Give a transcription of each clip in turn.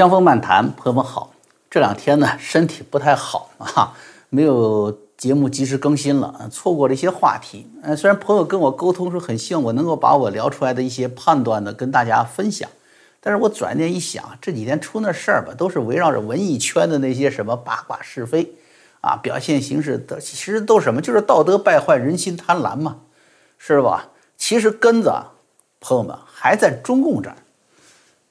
江峰漫谈，朋友们好。这两天呢，身体不太好啊，没有节目及时更新了，错过了一些话题。呃，虽然朋友跟我沟通说很希望我能够把我聊出来的一些判断呢跟大家分享，但是我转念一想，这几天出那事儿吧，都是围绕着文艺圈的那些什么八卦是非啊，表现形式的，其实都什么，就是道德败坏，人心贪婪嘛，是吧？其实根子，朋友们还在中共这儿，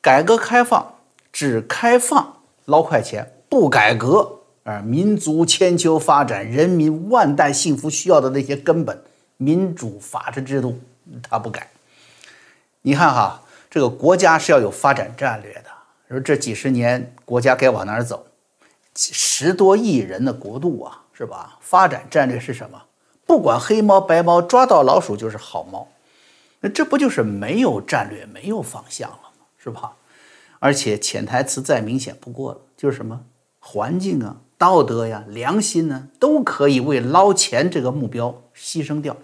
改革开放。只开放捞快钱，不改革，啊民族千秋发展、人民万代幸福需要的那些根本民主法治制度，他不改。你看哈，这个国家是要有发展战略的。说这几十年国家该往哪儿走？十多亿人的国度啊，是吧？发展战略是什么？不管黑猫白猫，抓到老鼠就是好猫。那这不就是没有战略、没有方向了吗？是吧？而且潜台词再明显不过了，就是什么环境啊、道德呀、良心呢，都可以为捞钱这个目标牺牲掉。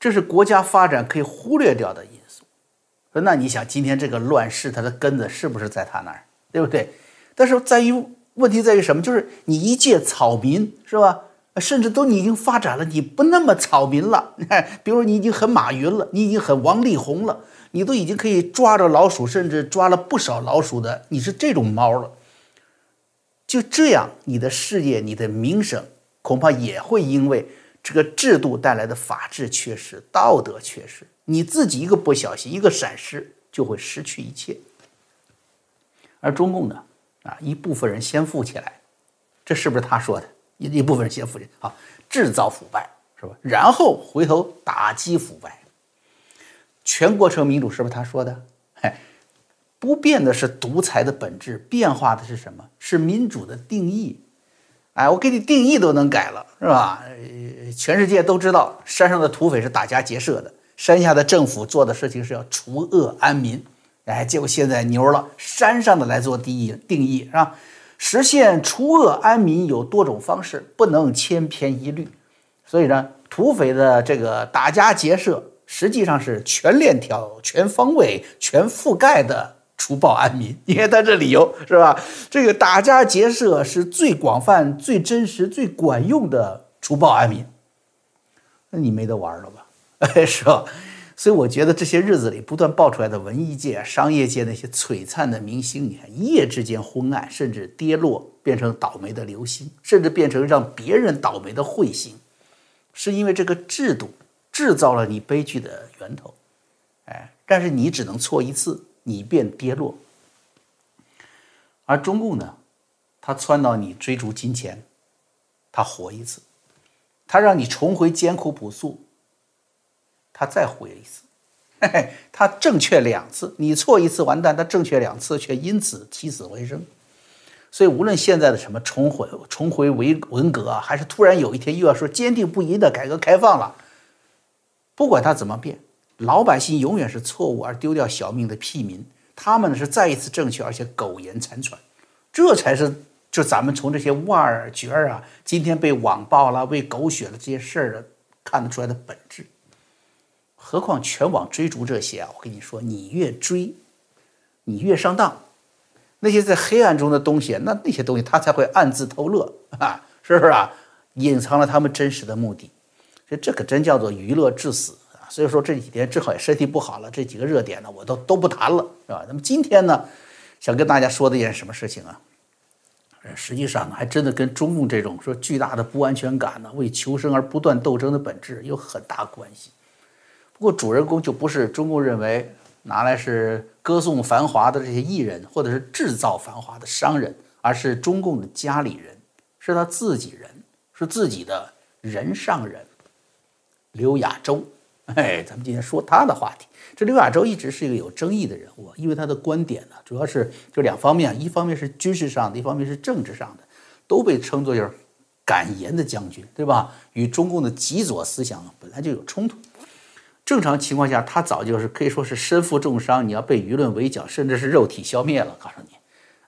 这是国家发展可以忽略掉的因素。那你想，今天这个乱世，它的根子是不是在他那儿，对不对？但是在于问题在于什么？就是你一介草民，是吧？甚至都你已经发展了，你不那么草民了。比如你已经很马云了，你已经很王力宏了。你都已经可以抓着老鼠，甚至抓了不少老鼠的，你是这种猫了。就这样，你的事业、你的名声，恐怕也会因为这个制度带来的法治缺失、道德缺失，你自己一个不小心、一个闪失，就会失去一切。而中共呢，啊，一部分人先富起来，这是不是他说的？一一部分人先富起啊，制造腐败是吧？然后回头打击腐败。全过程民主是不是他说的？哎，不变的是独裁的本质，变化的是什么？是民主的定义。哎，我给你定义都能改了，是吧？全世界都知道山上的土匪是打家劫舍的，山下的政府做的事情是要除恶安民。哎，结果现在牛了，山上的来做定义，定义是吧？实现除恶安民有多种方式，不能千篇一律。所以呢，土匪的这个打家劫舍。实际上是全链条、全方位、全覆盖的除暴安民。你看他这理由是吧？这个打家劫舍是最广泛、最真实、最管用的除暴安民。那你没得玩了吧？哎，是吧？所以我觉得这些日子里不断爆出来的文艺界、商业界那些璀璨的明星，你看一夜之间昏暗，甚至跌落，变成倒霉的流星，甚至变成让别人倒霉的彗星，是因为这个制度。制造了你悲剧的源头，哎，但是你只能错一次，你便跌落。而中共呢，他撺到你追逐金钱，他活一次，他让你重回艰苦朴素，他再活一次，嘿嘿，他正确两次，你错一次完蛋，他正确两次却因此起死回生。所以无论现在的什么重回重回文文革啊，还是突然有一天又要说坚定不移的改革开放了。不管他怎么变，老百姓永远是错误而丢掉小命的屁民，他们呢是再一次正确而且苟延残喘，这才是就咱们从这些腕儿角儿啊，今天被网暴了、被狗血了这些事儿的看得出来的本质。何况全网追逐这些啊，我跟你说，你越追，你越上当。那些在黑暗中的东西，那那些东西他才会暗自偷乐啊，是不是啊？隐藏了他们真实的目的。这这可真叫做娱乐致死啊！所以说这几天正好也身体不好了，这几个热点呢我都都不谈了，是吧？那么今天呢，想跟大家说的一件什么事情啊？实际上还真的跟中共这种说巨大的不安全感呢，为求生而不断斗争的本质有很大关系。不过主人公就不是中共认为拿来是歌颂繁华的这些艺人，或者是制造繁华的商人，而是中共的家里人，是他自己人，是自己的人上人。刘亚洲，哎，咱们今天说他的话题。这刘亚洲一直是一个有争议的人物，因为他的观点呢，主要是就两方面，一方面是军事上的，一方面是政治上的，都被称作就是敢言的将军，对吧？与中共的极左思想本来就有冲突。正常情况下，他早就是可以说是身负重伤，你要被舆论围剿，甚至是肉体消灭了。告诉你，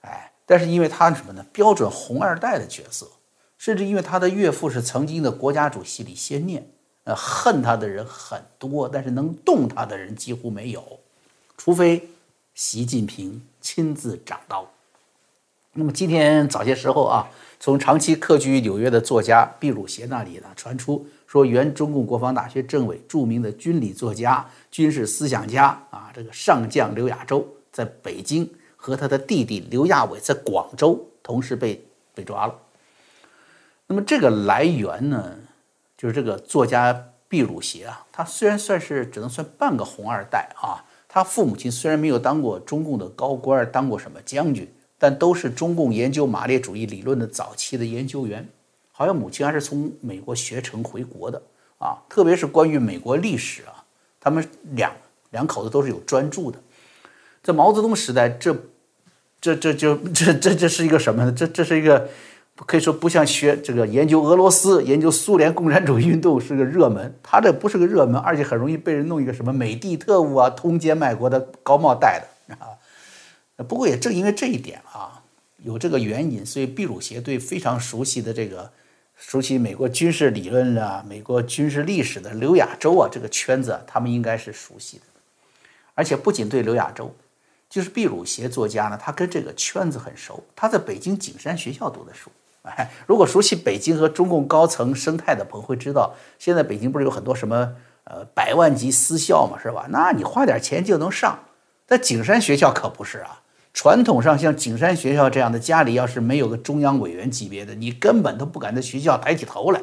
哎，但是因为他什么呢？标准红二代的角色，甚至因为他的岳父是曾经的国家主席李先念。呃，恨他的人很多，但是能动他的人几乎没有，除非习近平亲自掌刀。那么今天早些时候啊，从长期客居纽约的作家毕鲁协那里呢传出，说原中共国防大学政委、著名的军理作家、军事思想家啊，这个上将刘亚洲在北京和他的弟弟刘亚伟在广州同时被被抓了。那么这个来源呢，就是这个作家毕鲁协啊，他虽然算是只能算半个红二代啊，他父母亲虽然没有当过中共的高官，当过什么将军。但都是中共研究马列主义理论的早期的研究员，好像母亲还是从美国学成回国的啊。特别是关于美国历史啊，他们两两口子都是有专注的。在毛泽东时代，这这这就这这这是一个什么呢？这这是一个可以说不像学这个研究俄罗斯、研究苏联共产主义运动是个热门，他这不是个热门，而且很容易被人弄一个什么美帝特务啊、通奸卖国的高帽戴的 啊。不过也正因为这一点啊，有这个原因，所以毕鲁协对非常熟悉的这个熟悉美国军事理论啊、美国军事历史的刘亚洲啊这个圈子，他们应该是熟悉的。而且不仅对刘亚洲，就是毕鲁协作家呢，他跟这个圈子很熟。他在北京景山学校读的书。哎，如果熟悉北京和中共高层生态的朋友会知道，现在北京不是有很多什么呃百万级私校嘛，是吧？那你花点钱就能上，在景山学校可不是啊。传统上，像景山学校这样的家里要是没有个中央委员级别的，你根本都不敢在学校抬起头来。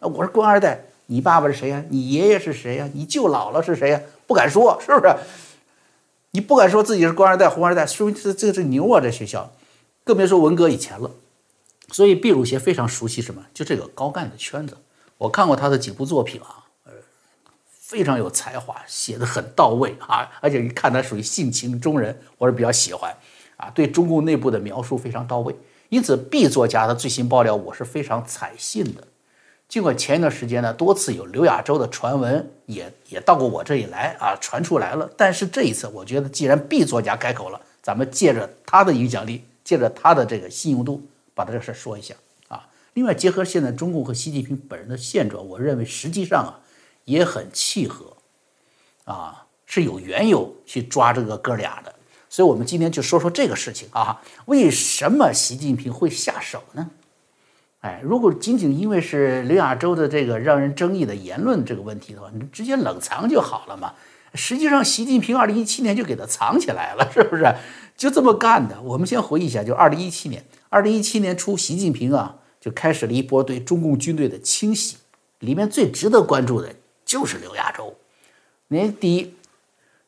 我是官二代，你爸爸是谁呀？你爷爷是谁呀？你舅姥姥是谁呀？不敢说，是不是？你不敢说自己是官二代、红二代，说明这这是牛啊！这学校，更别说文革以前了。所以毕鲁协非常熟悉什么？就这个高干的圈子。我看过他的几部作品啊。呃非常有才华，写的很到位啊！而且一看他属于性情中人，我是比较喜欢啊。对中共内部的描述非常到位，因此 B 作家的最新爆料我是非常采信的。尽管前一段时间呢，多次有刘亚洲的传闻也也到过我这里来啊，传出来了。但是这一次，我觉得既然 B 作家开口了，咱们借着他的影响力，借着他的这个信用度，把他这事说一下啊。另外，结合现在中共和习近平本人的现状，我认为实际上啊。也很契合，啊，是有缘由去抓这个哥俩的，所以我们今天就说说这个事情啊，为什么习近平会下手呢？哎，如果仅仅因为是刘亚洲的这个让人争议的言论这个问题的话，你直接冷藏就好了嘛。实际上，习近平二零一七年就给他藏起来了，是不是？就这么干的。我们先回忆一下，就二零一七年，二零一七年初，习近平啊就开始了一波对中共军队的清洗，里面最值得关注的。就是刘亚洲，您第一，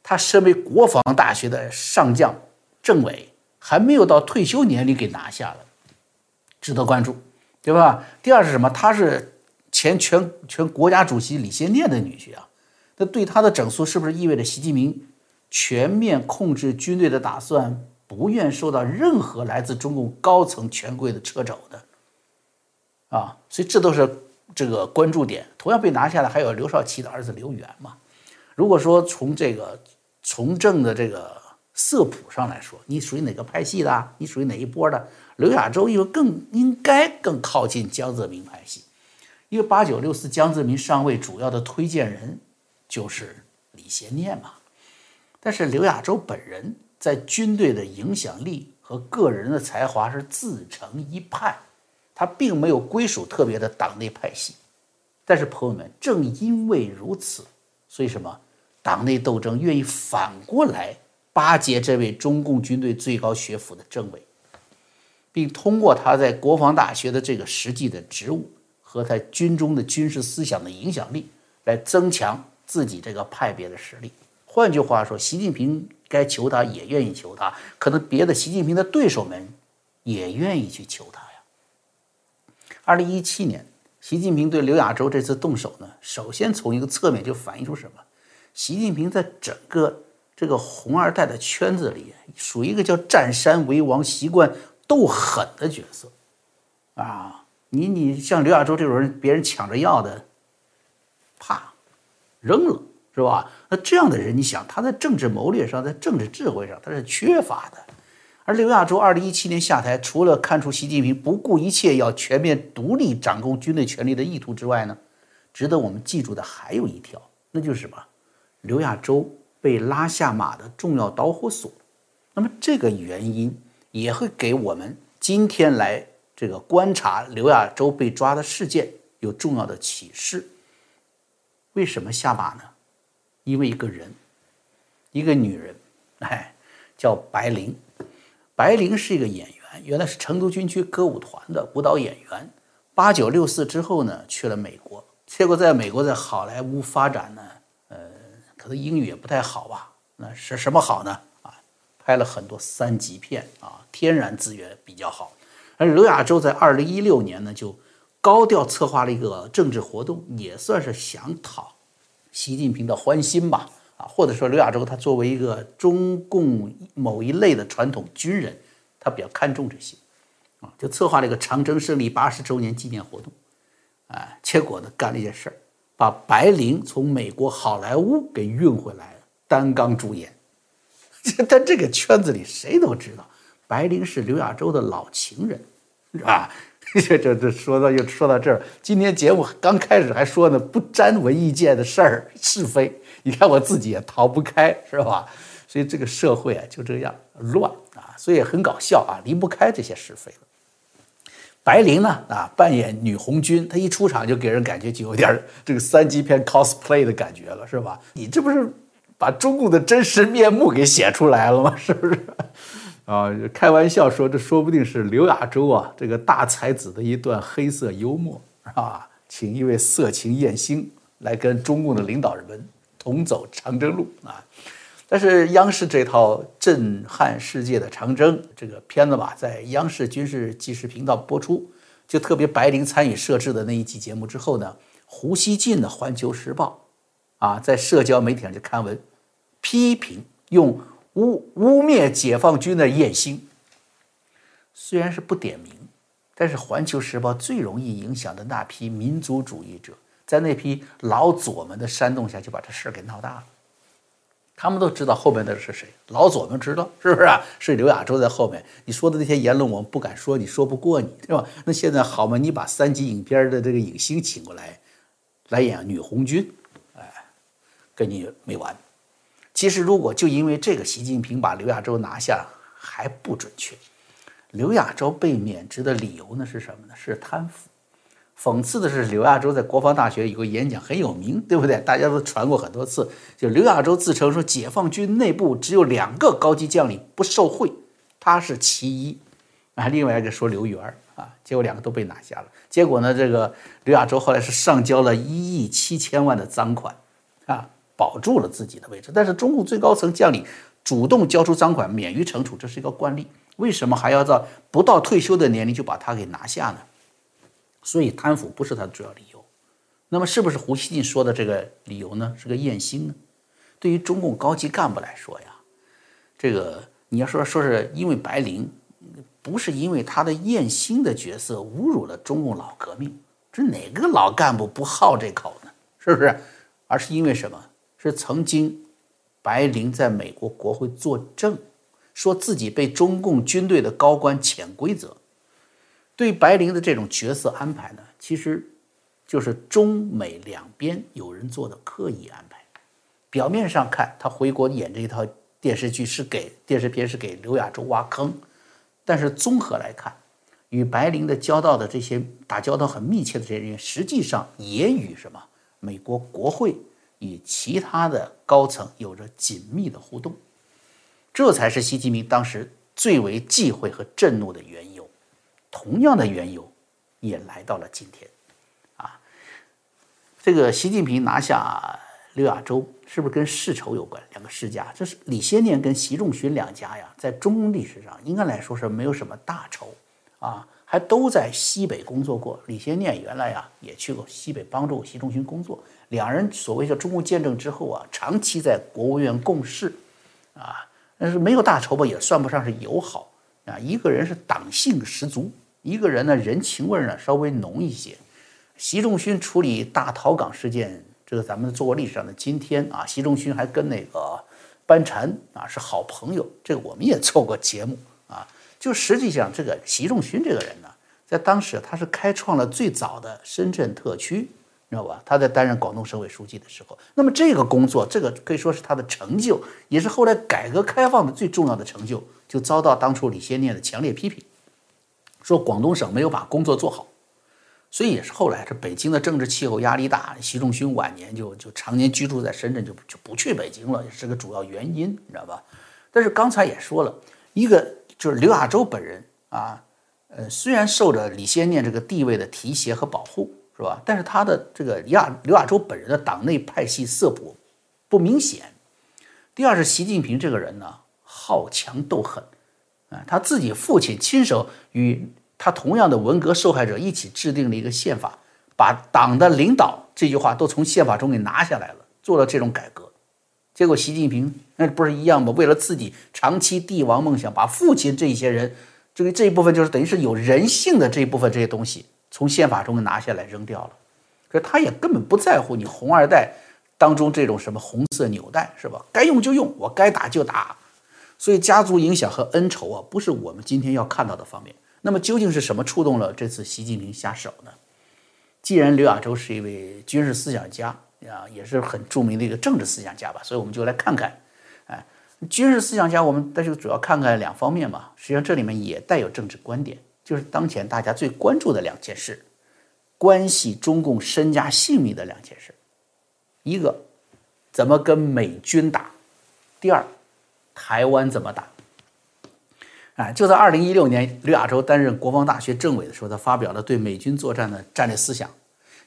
他身为国防大学的上将、政委，还没有到退休年龄给拿下了，值得关注，对吧？第二是什么？他是前全全国家主席李先念的女婿啊，那对他的整肃是不是意味着习近平全面控制军队的打算，不愿受到任何来自中共高层权贵的掣肘的？啊，所以这都是。这个关注点同样被拿下的还有刘少奇的儿子刘源嘛？如果说从这个从政的这个色谱上来说，你属于哪个派系的？你属于哪一波的？刘亚洲又更应该更靠近江泽民派系，因为八九六四江泽民上位主要的推荐人就是李先念嘛。但是刘亚洲本人在军队的影响力和个人的才华是自成一派。他并没有归属特别的党内派系，但是朋友们，正因为如此，所以什么党内斗争愿意反过来巴结这位中共军队最高学府的政委，并通过他在国防大学的这个实际的职务和他军中的军事思想的影响力，来增强自己这个派别的实力。换句话说，习近平该求他也愿意求他，可能别的习近平的对手们也愿意去求他呀。二零一七年，习近平对刘亚洲这次动手呢，首先从一个侧面就反映出什么？习近平在整个这个红二代的圈子里，属于一个叫占山为王、习惯斗狠的角色啊！你你像刘亚洲这种人，别人抢着要的，怕扔了是吧？那这样的人，你想他在政治谋略上，在政治智慧上，他是缺乏的。而刘亚洲二零一七年下台，除了看出习近平不顾一切要全面独立掌控军队权力的意图之外呢，值得我们记住的还有一条，那就是什么？刘亚洲被拉下马的重要导火索那么这个原因也会给我们今天来这个观察刘亚洲被抓的事件有重要的启示。为什么下马呢？因为一个人，一个女人，哎，叫白灵。白灵是一个演员，原来是成都军区歌舞团的舞蹈演员。八九六四之后呢，去了美国，结果在美国在好莱坞发展呢，呃，可能英语也不太好吧？那是什么好呢？啊，拍了很多三级片啊，天然资源比较好。而刘亚洲在二零一六年呢，就高调策划了一个政治活动，也算是想讨习近平的欢心吧？啊，或者说刘亚洲他作为一个中共某一类的传统军人，他比较看重这些。啊，就策划了一个长征胜利八十周年纪念活动，啊，结果呢干了一件事儿，把白灵从美国好莱坞给运回来了，担纲主演。在这个圈子里，谁都知道白灵是刘亚洲的老情人，是吧？这 这这说到又说到这儿，今天节目刚开始还说呢，不沾文艺界的事儿是非，你看我自己也逃不开，是吧？所以这个社会啊就这样乱啊，所以很搞笑啊，离不开这些是非。白灵呢啊，扮演女红军，她一出场就给人感觉就有点这个三级片 cosplay 的感觉了，是吧？你这不是把中共的真实面目给写出来了吗？是不是？啊，开玩笑说，这说不定是刘亚洲啊这个大才子的一段黑色幽默啊，请一位色情艳星来跟中共的领导人们同走长征路啊。但是央视这套震撼世界的长征这个片子吧，在央视军事纪实频道播出，就特别白灵参与摄制的那一期节目之后呢，胡锡进的《环球时报》啊，在社交媒体上就刊文批评，用污污蔑解放军的艳星。虽然是不点名，但是《环球时报》最容易影响的那批民族主义者，在那批老左们的煽动下，就把这事儿给闹大了。他们都知道后面的是谁，老左们知道是不是啊？是刘亚洲在后面。你说的那些言论，我们不敢说，你说不过你，对吧？那现在好嘛，你把三级影片的这个影星请过来，来演女红军，哎，跟你没完。其实如果就因为这个，习近平把刘亚洲拿下还不准确。刘亚洲被免职的理由呢是什么呢？是贪腐。讽刺的是，刘亚洲在国防大学有个演讲很有名，对不对？大家都传过很多次。就刘亚洲自称说，解放军内部只有两个高级将领不受贿，他是其一。啊，另外一个说刘源啊，结果两个都被拿下了。结果呢，这个刘亚洲后来是上交了一亿七千万的赃款，啊，保住了自己的位置。但是中共最高层将领主动交出赃款，免于惩处，这是一个惯例。为什么还要在不到退休的年龄就把他给拿下呢？所以贪腐不是他的主要理由，那么是不是胡锡进说的这个理由呢？是个艳星呢？对于中共高级干部来说呀，这个你要说说是因为白灵，不是因为他的艳星的角色侮辱了中共老革命，这哪个老干部不好这口呢？是不是？而是因为什么？是曾经白灵在美国国会作证，说自己被中共军队的高官潜规则。对白灵的这种角色安排呢，其实就是中美两边有人做的刻意安排。表面上看，他回国演这一套电视剧是给电视片是给刘亚洲挖坑，但是综合来看，与白灵的交道的这些打交道很密切的这些人员，实际上也与什么美国国会与其他的高层有着紧密的互动。这才是习近平当时最为忌讳和震怒的缘由。同样的缘由，也来到了今天，啊，这个习近平拿下六亚洲，是不是跟世仇有关？两个世家，这是李先念跟习仲勋两家呀，在中共历史上应该来说是没有什么大仇，啊，还都在西北工作过。李先念原来呀也去过西北帮助习仲勋工作，两人所谓叫中共建政之后啊，长期在国务院共事，啊，但是没有大仇吧，也算不上是友好啊。一个人是党性十足。一个人呢，人情味呢稍微浓一些。习仲勋处理大逃港事件，这个咱们做过历史上的今天啊。习仲勋还跟那个班禅啊是好朋友，这个我们也做过节目啊。就实际上，这个习仲勋这个人呢，在当时他是开创了最早的深圳特区你知道吧？他在担任广东省委书记的时候，那么这个工作，这个可以说是他的成就，也是后来改革开放的最重要的成就，就遭到当初李先念的强烈批评，说广东省没有把工作做好，所以也是后来这北京的政治气候压力大，习仲勋晚年就就常年居住在深圳，就就不去北京了，也是个主要原因，你知道吧？但是刚才也说了一个，就是刘亚洲本人啊，呃，虽然受着李先念这个地位的提携和保护。是吧？但是他的这个亚刘亚洲本人的党内派系色谱不明显。第二是习近平这个人呢，好强斗狠，啊，他自己父亲亲手与他同样的文革受害者一起制定了一个宪法，把党的领导这句话都从宪法中给拿下来了，做了这种改革。结果习近平那不是一样吗？为了自己长期帝王梦想，把父亲这些人这个这一部分就是等于是有人性的这一部分这些东西。从宪法中拿下来扔掉了，可是他也根本不在乎你红二代当中这种什么红色纽带是吧？该用就用，我该打就打。所以家族影响和恩仇啊，不是我们今天要看到的方面。那么究竟是什么触动了这次习近平下手呢？既然刘亚洲是一位军事思想家啊，也是很著名的一个政治思想家吧，所以我们就来看看，哎，军事思想家，我们但是主要看看两方面嘛。实际上这里面也带有政治观点。就是当前大家最关注的两件事，关系中共身家性命的两件事，一个怎么跟美军打，第二台湾怎么打。哎，就在二零一六年，刘亚洲担任国防大学政委的时候，他发表了对美军作战的战略思想。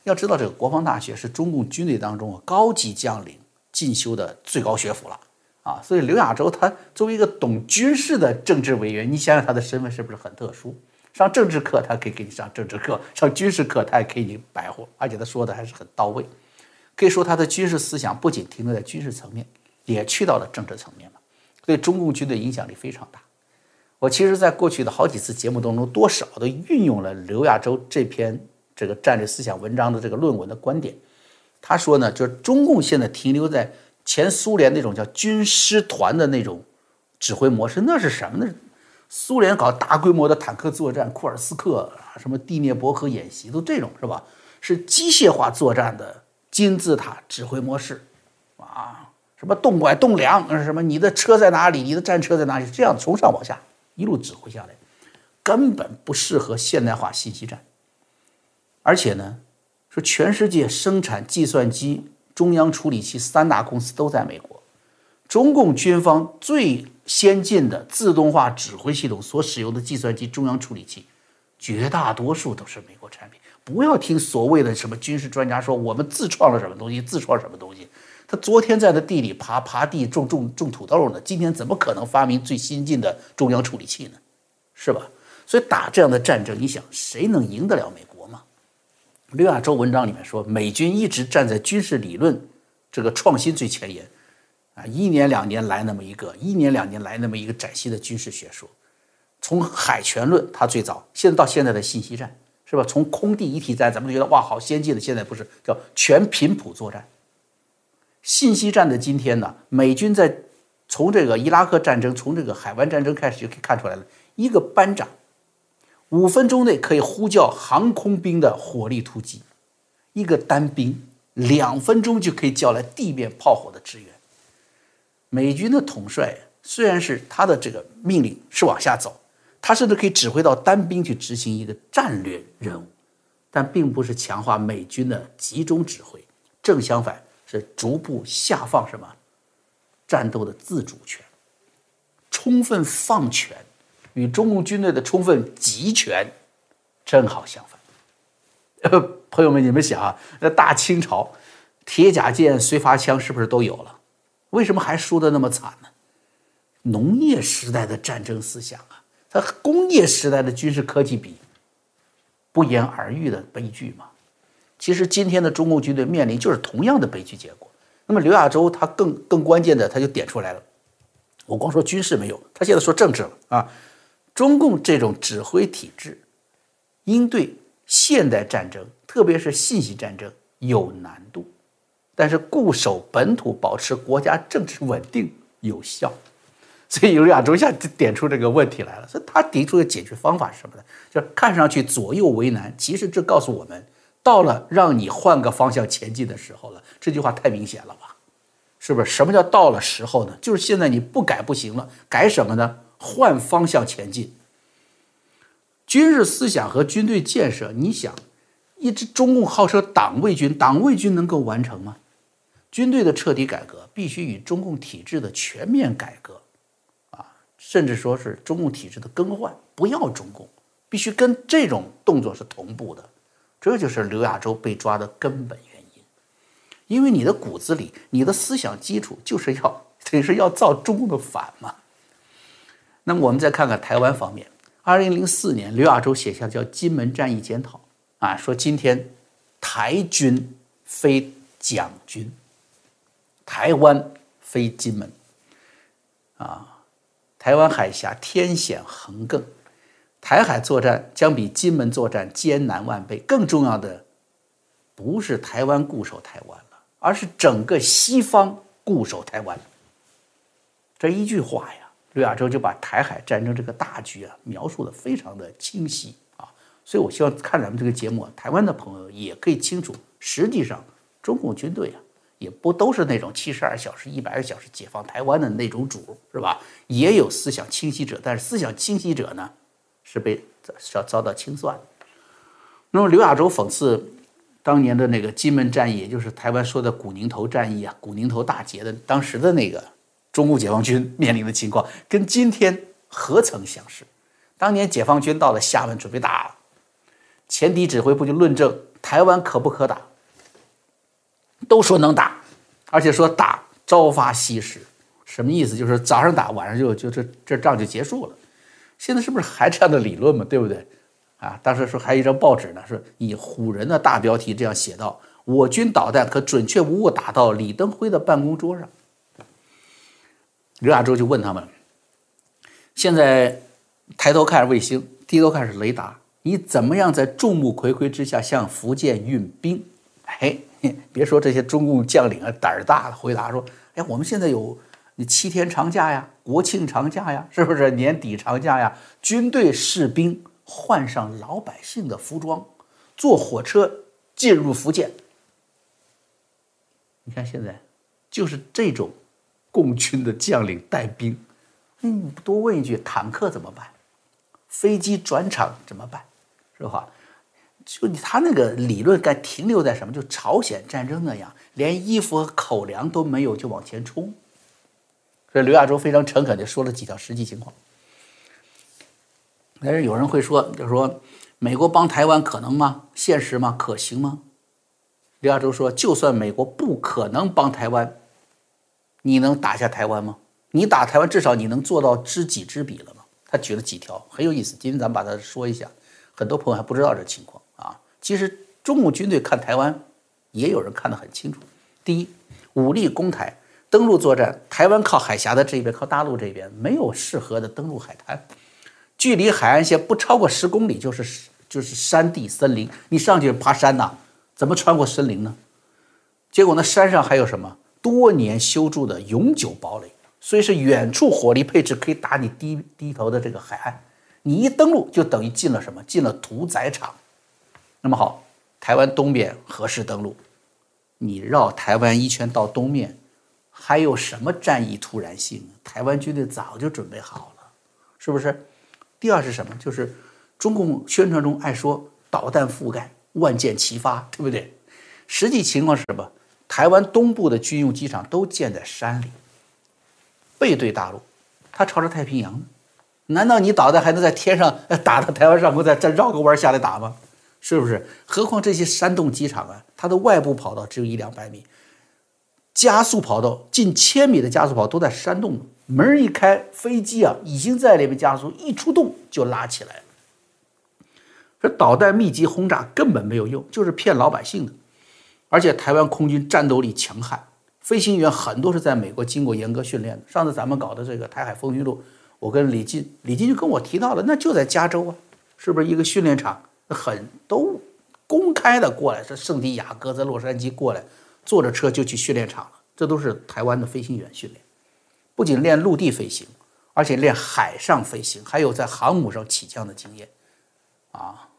要知道，这个国防大学是中共军队当中高级将领进修的最高学府了啊，所以刘亚洲他作为一个懂军事的政治委员，你想想他的身份是不是很特殊？上政治课，他可以给你上政治课；上军事课，他也可以给你白活，而且他说的还是很到位。可以说，他的军事思想不仅停留在军事层面，也去到了政治层面了，对中共军队影响力非常大。我其实，在过去的好几次节目当中，多少都运用了刘亚洲这篇这个战略思想文章的这个论文的观点。他说呢，就是中共现在停留在前苏联那种叫军师团的那种指挥模式，那是什么呢？苏联搞大规模的坦克作战，库尔斯克，什么第聂伯河演习，都这种是吧？是机械化作战的金字塔指挥模式，啊，什么动拐动梁，什么你的车在哪里，你的战车在哪里，这样从上往下一路指挥下来，根本不适合现代化信息战。而且呢，说全世界生产计算机、中央处理器三大公司都在美国，中共军方最。先进的自动化指挥系统所使用的计算机中央处理器，绝大多数都是美国产品。不要听所谓的什么军事专家说我们自创了什么东西，自创什么东西。他昨天在那地里爬爬地种种种土豆呢，今天怎么可能发明最先进的中央处理器呢？是吧？所以打这样的战争，你想谁能赢得了美国？六亚洲文章里面说，美军一直站在军事理论这个创新最前沿。啊，一年两年来那么一个，一年两年来那么一个崭新的军事学说，从海权论，它最早，现在到现在的信息战，是吧？从空地一体战，咱们觉得哇，好先进的，现在不是叫全频谱作战。信息战的今天呢，美军在从这个伊拉克战争，从这个海湾战争开始就可以看出来了，一个班长五分钟内可以呼叫航空兵的火力突击，一个单兵两分钟就可以叫来地面炮火的支援。美军的统帅虽然是他的这个命令是往下走，他甚至可以指挥到单兵去执行一个战略任务，但并不是强化美军的集中指挥，正相反是逐步下放什么战斗的自主权，充分放权，与中共军队的充分集权正好相反。朋友们，你们想啊，那大清朝铁甲舰、随发枪是不是都有了？为什么还输得那么惨呢？农业时代的战争思想啊，它工业时代的军事科技比，不言而喻的悲剧嘛。其实今天的中共军队面临就是同样的悲剧结果。那么刘亚洲他更更关键的，他就点出来了。我光说军事没有，他现在说政治了啊。中共这种指挥体制，应对现代战争，特别是信息战争有难度。但是固守本土，保持国家政治稳定有效，所以刘亚洲下就点出这个问题来了。所以他提出的解决方法是什么呢？就是看上去左右为难，其实这告诉我们到了让你换个方向前进的时候了。这句话太明显了吧？是不是？什么叫到了时候呢？就是现在你不改不行了。改什么呢？换方向前进。军事思想和军队建设，你想，一支中共号称党卫军，党卫军能够完成吗？军队的彻底改革必须与中共体制的全面改革，啊，甚至说是中共体制的更换，不要中共，必须跟这种动作是同步的。这就是刘亚洲被抓的根本原因，因为你的骨子里，你的思想基础就是要，等于是要造中共的反嘛。那么我们再看看台湾方面。二零零四年，刘亚洲写下叫《金门战役检讨》，啊，说今天台军非蒋军，台湾非金门，啊，台湾海峡天险横亘，台海作战将比金门作战艰难万倍。更重要的，不是台湾固守台湾了，而是整个西方固守台湾。这一句话呀。刘亚洲就把台海战争这个大局啊描述的非常的清晰啊，所以我希望看咱们这个节目，台湾的朋友也可以清楚，实际上中共军队啊也不都是那种七十二小时、一百个小时解放台湾的那种主，是吧？也有思想清晰者，但是思想清晰者呢是被遭遭到清算。那么刘亚洲讽刺当年的那个金门战役，也就是台湾说的古宁头战役啊，古宁头大捷的当时的那个。中共解放军面临的情况跟今天何曾相识？当年解放军到了厦门准备打，前敌指挥部就论证台湾可不可打，都说能打，而且说打朝发夕拾，什么意思？就是早上打，晚上就就这这仗就结束了。现在是不是还这样的理论嘛？对不对？啊，当时说还有一张报纸呢，是以唬人的大标题这样写道：“我军导弹可准确无误打到李登辉的办公桌上。”刘亚洲就问他们：“现在抬头看是卫星，低头看是雷达，你怎么样在众目睽睽之下向福建运兵？”哎，别说这些中共将领啊，胆儿大的，回答说：“哎，我们现在有你七天长假呀，国庆长假呀，是不是年底长假呀？军队士兵换上老百姓的服装，坐火车进入福建。你看现在就是这种。”共军的将领带兵，那你不，多问一句，坦克怎么办？飞机转场怎么办？是吧？就他那个理论该停留在什么？就朝鲜战争那样，连衣服和口粮都没有就往前冲。所以刘亚洲非常诚恳地说了几条实际情况。但是有人会说，就说美国帮台湾可能吗？现实吗？可行吗？刘亚洲说，就算美国不可能帮台湾。你能打下台湾吗？你打台湾，至少你能做到知己知彼了吗？他举了几条，很有意思。今天咱们把它说一下，很多朋友还不知道这情况啊。其实中共军队看台湾，也有人看得很清楚。第一，武力攻台、登陆作战，台湾靠海峡的这一边，靠大陆这边没有适合的登陆海滩，距离海岸线不超过十公里就是就是山地森林，你上去爬山呐，怎么穿过森林呢？结果那山上还有什么？多年修筑的永久堡垒，所以是远处火力配置可以打你低低头的这个海岸。你一登陆就等于进了什么？进了屠宰场。那么好，台湾东边何时登陆？你绕台湾一圈到东面，还有什么战役突然性？台湾军队早就准备好了，是不是？第二是什么？就是中共宣传中爱说导弹覆盖、万箭齐发，对不对？实际情况是什么？台湾东部的军用机场都建在山里，背对大陆，它朝着太平洋呢。难道你导弹还能在天上 打到台湾上空，再再绕个弯下来打吗？是不是？何况这些山洞机场啊，它的外部跑道只有一两百米，加速跑道近千米的加速跑都在山洞门一开，飞机啊已经在里面加速，一出动就拉起来了。这导弹密集轰炸根本没有用，就是骗老百姓的。而且台湾空军战斗力强悍，飞行员很多是在美国经过严格训练的。上次咱们搞的这个台海风云录，我跟李进，李进就跟我提到了，那就在加州啊，是不是一个训练场？很都公开的过来，这圣地亚哥在洛杉矶过来，坐着车就去训练场了。这都是台湾的飞行员训练，不仅练陆地飞行，而且练海上飞行，还有在航母上起降的经验。啊，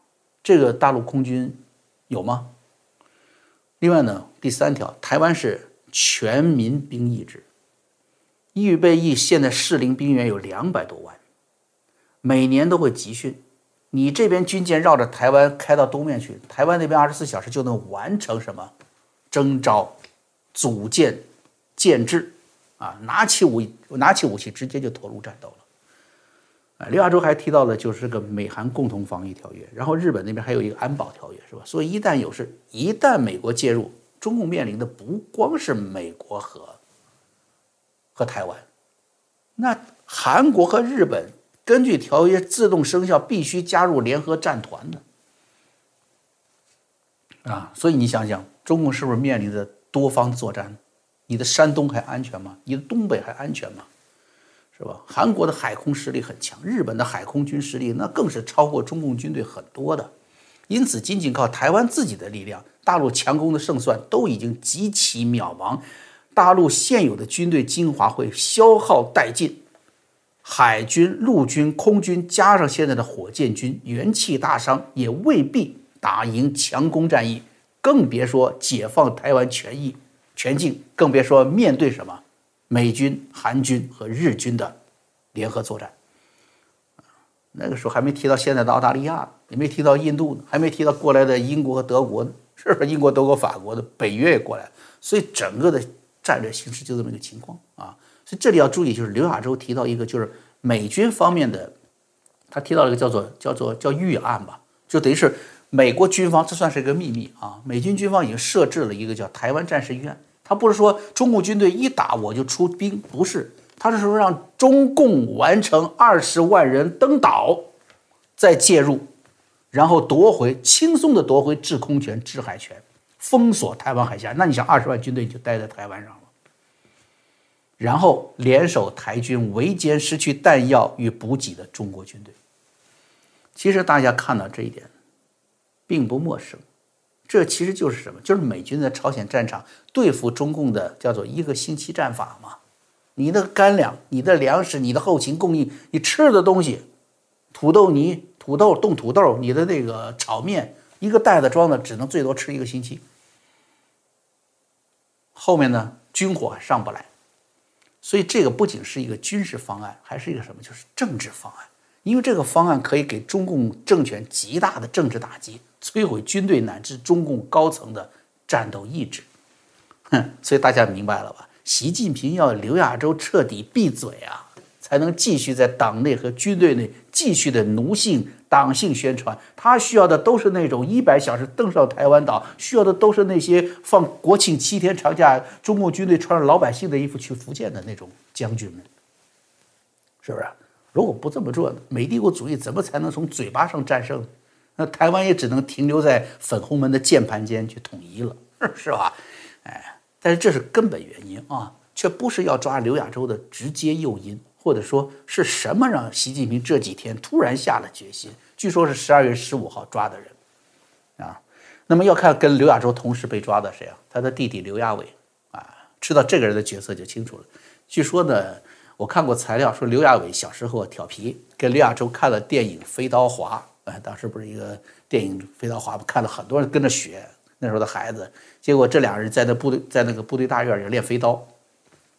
这个大陆空军有吗？另外呢，第三条，台湾是全民兵役制，预备役现在适龄兵员有两百多万，每年都会集训。你这边军舰绕着台湾开到东面去，台湾那边二十四小时就能完成什么？征召、组建、建制，啊，拿起武拿起武器直接就投入战斗了。啊，刘亚洲还提到了就是这个美韩共同防御条约，然后日本那边还有一个安保条约，是吧？所以一旦有事，一旦美国介入，中共面临的不光是美国和和台湾，那韩国和日本根据条约自动生效，必须加入联合战团的。啊，所以你想想，中共是不是面临着多方作战？你的山东还安全吗？你的东北还安全吗？是吧？韩国的海空实力很强，日本的海空军实力那更是超过中共军队很多的。因此，仅仅靠台湾自己的力量，大陆强攻的胜算都已经极其渺茫。大陆现有的军队精华会消耗殆尽，海军、陆军、空军加上现在的火箭军，元气大伤，也未必打赢强攻战役，更别说解放台湾全域全境，更别说面对什么。美军、韩军和日军的联合作战，那个时候还没提到现在的澳大利亚，也没提到印度呢，还没提到过来的英国和德国呢，是不是？英国、德国、法国的北约也过来了，所以整个的战略形势就这么一个情况啊。所以这里要注意，就是刘亚洲提到一个，就是美军方面的，他提到了一个叫做叫做叫预案吧，就等于是美国军方，这算是一个秘密啊。美军军方已经设置了一个叫台湾战事预案。他不是说中共军队一打我就出兵，不是，他是说让中共完成二十万人登岛，再介入，然后夺回轻松的夺回制空权、制海权，封锁台湾海峡。那你想，二十万军队就待在台湾上了，然后联手台军围歼失去弹药与补给的中国军队。其实大家看到这一点，并不陌生。这其实就是什么？就是美军在朝鲜战场对付中共的叫做一个星期战法嘛。你的干粮、你的粮食、你的后勤供应、你吃的东西，土豆泥、土豆冻土豆，你的那个炒面，一个袋子装的只能最多吃一个星期。后面呢，军火还上不来，所以这个不仅是一个军事方案，还是一个什么？就是政治方案。因为这个方案可以给中共政权极大的政治打击。摧毁军队乃至中共高层的战斗意志，哼！所以大家明白了吧？习近平要刘亚洲彻底闭嘴啊，才能继续在党内和军队内继续的奴性、党性宣传。他需要的都是那种一百小时登上台湾岛，需要的都是那些放国庆七天长假，中共军队穿着老百姓的衣服去福建的那种将军们，是不是？如果不这么做，美帝国主义怎么才能从嘴巴上战胜？那台湾也只能停留在粉红门的键盘间去统一了，是吧？哎，但是这是根本原因啊，却不是要抓刘亚洲的直接诱因，或者说是什么让习近平这几天突然下了决心？据说是十二月十五号抓的人啊。那么要看跟刘亚洲同时被抓的谁啊？他的弟弟刘亚伟啊，知道这个人的角色就清楚了。据说呢，我看过材料说刘亚伟小时候调皮，跟刘亚洲看了电影《飞刀华》。哎，当时不是一个电影《飞刀华》看了很多人跟着学，那时候的孩子，结果这俩人在那部队，在那个部队大院里练飞刀，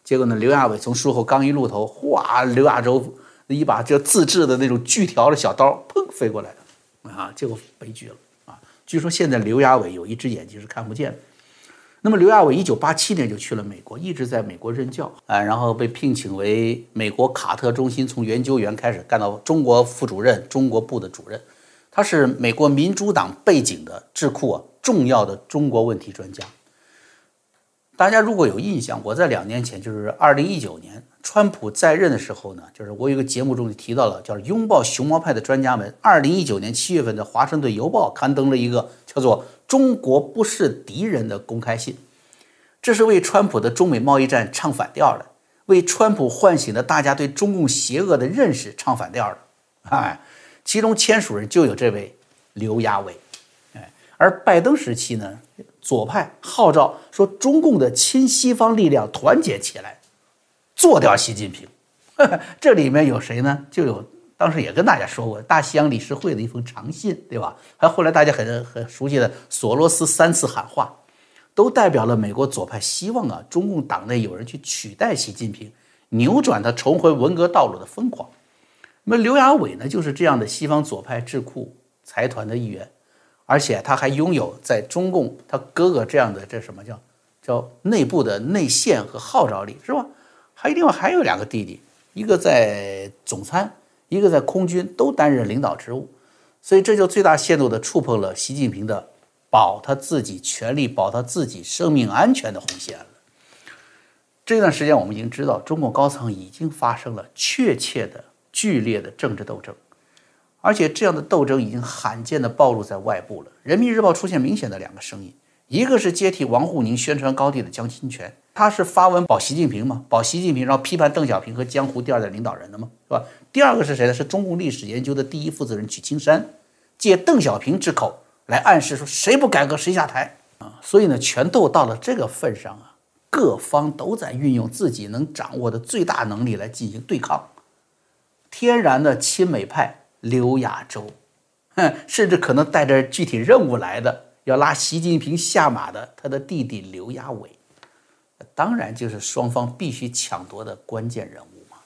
结果呢，刘亚伟从树后刚一露头，哗，刘亚洲一把这自制的那种锯条的小刀，砰，飞过来了，啊，结果悲剧了啊！据说现在刘亚伟有一只眼睛是看不见的。那么刘亚伟一九八七年就去了美国，一直在美国任教，啊，然后被聘请为美国卡特中心从研究员开始干到中国副主任、中国部的主任。他是美国民主党背景的智库啊，重要的中国问题专家。大家如果有印象，我在两年前，就是二零一九年，川普在任的时候呢，就是我有一个节目中就提到了，叫“拥抱熊猫派”的专家们。二零一九年七月份，的《华盛顿邮报》刊登了一个叫做“中国不是敌人”的公开信，这是为川普的中美贸易战唱反调的，为川普唤醒了大家对中共邪恶的认识唱反调的，哎。其中签署人就有这位刘亚伟，哎，而拜登时期呢，左派号召说中共的亲西方力量团结起来，做掉习近平。这里面有谁呢？就有当时也跟大家说过大西洋理事会的一封长信，对吧？还有后来大家很很熟悉的索罗斯三次喊话，都代表了美国左派希望啊，中共党内有人去取代习近平，扭转他重回文革道路的疯狂。那么刘亚伟呢，就是这样的西方左派智库财团的一员，而且他还拥有在中共他哥哥这样的这什么叫叫内部的内线和号召力，是吧？还另外还有两个弟弟，一个在总参，一个在空军，都担任领导职务，所以这就最大限度地触碰了习近平的保他自己权力、保他自己生命安全的红线了。这段时间我们已经知道，中共高层已经发生了确切的。剧烈的政治斗争，而且这样的斗争已经罕见的暴露在外部了。人民日报出现明显的两个声音，一个是接替王沪宁宣传高地的江清泉，他是发文保习近平嘛？保习近平，然后批判邓小平和江湖第二代领导人的嘛？是吧？第二个是谁呢？是中共历史研究的第一负责人曲青山，借邓小平之口来暗示说谁不改革谁下台啊！所以呢，全斗到了这个份上啊，各方都在运用自己能掌握的最大能力来进行对抗。天然的亲美派刘亚洲，哼，甚至可能带着具体任务来的，要拉习近平下马的他的弟弟刘亚伟，当然就是双方必须抢夺的关键人物嘛。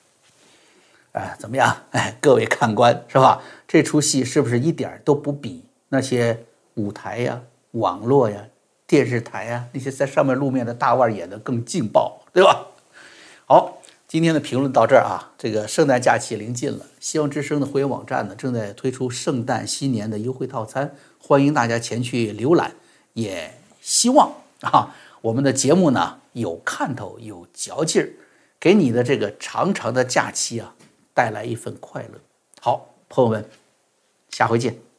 哎，怎么样？哎，各位看官是吧？这出戏是不是一点都不比那些舞台呀、网络呀、电视台呀那些在上面露面的大腕演的更劲爆，对吧？好。今天的评论到这儿啊，这个圣诞假期临近了，希望之声的会员网站呢正在推出圣诞新年的优惠套餐，欢迎大家前去浏览。也希望啊，我们的节目呢有看头、有嚼劲儿，给你的这个长长的假期啊带来一份快乐。好，朋友们，下回见。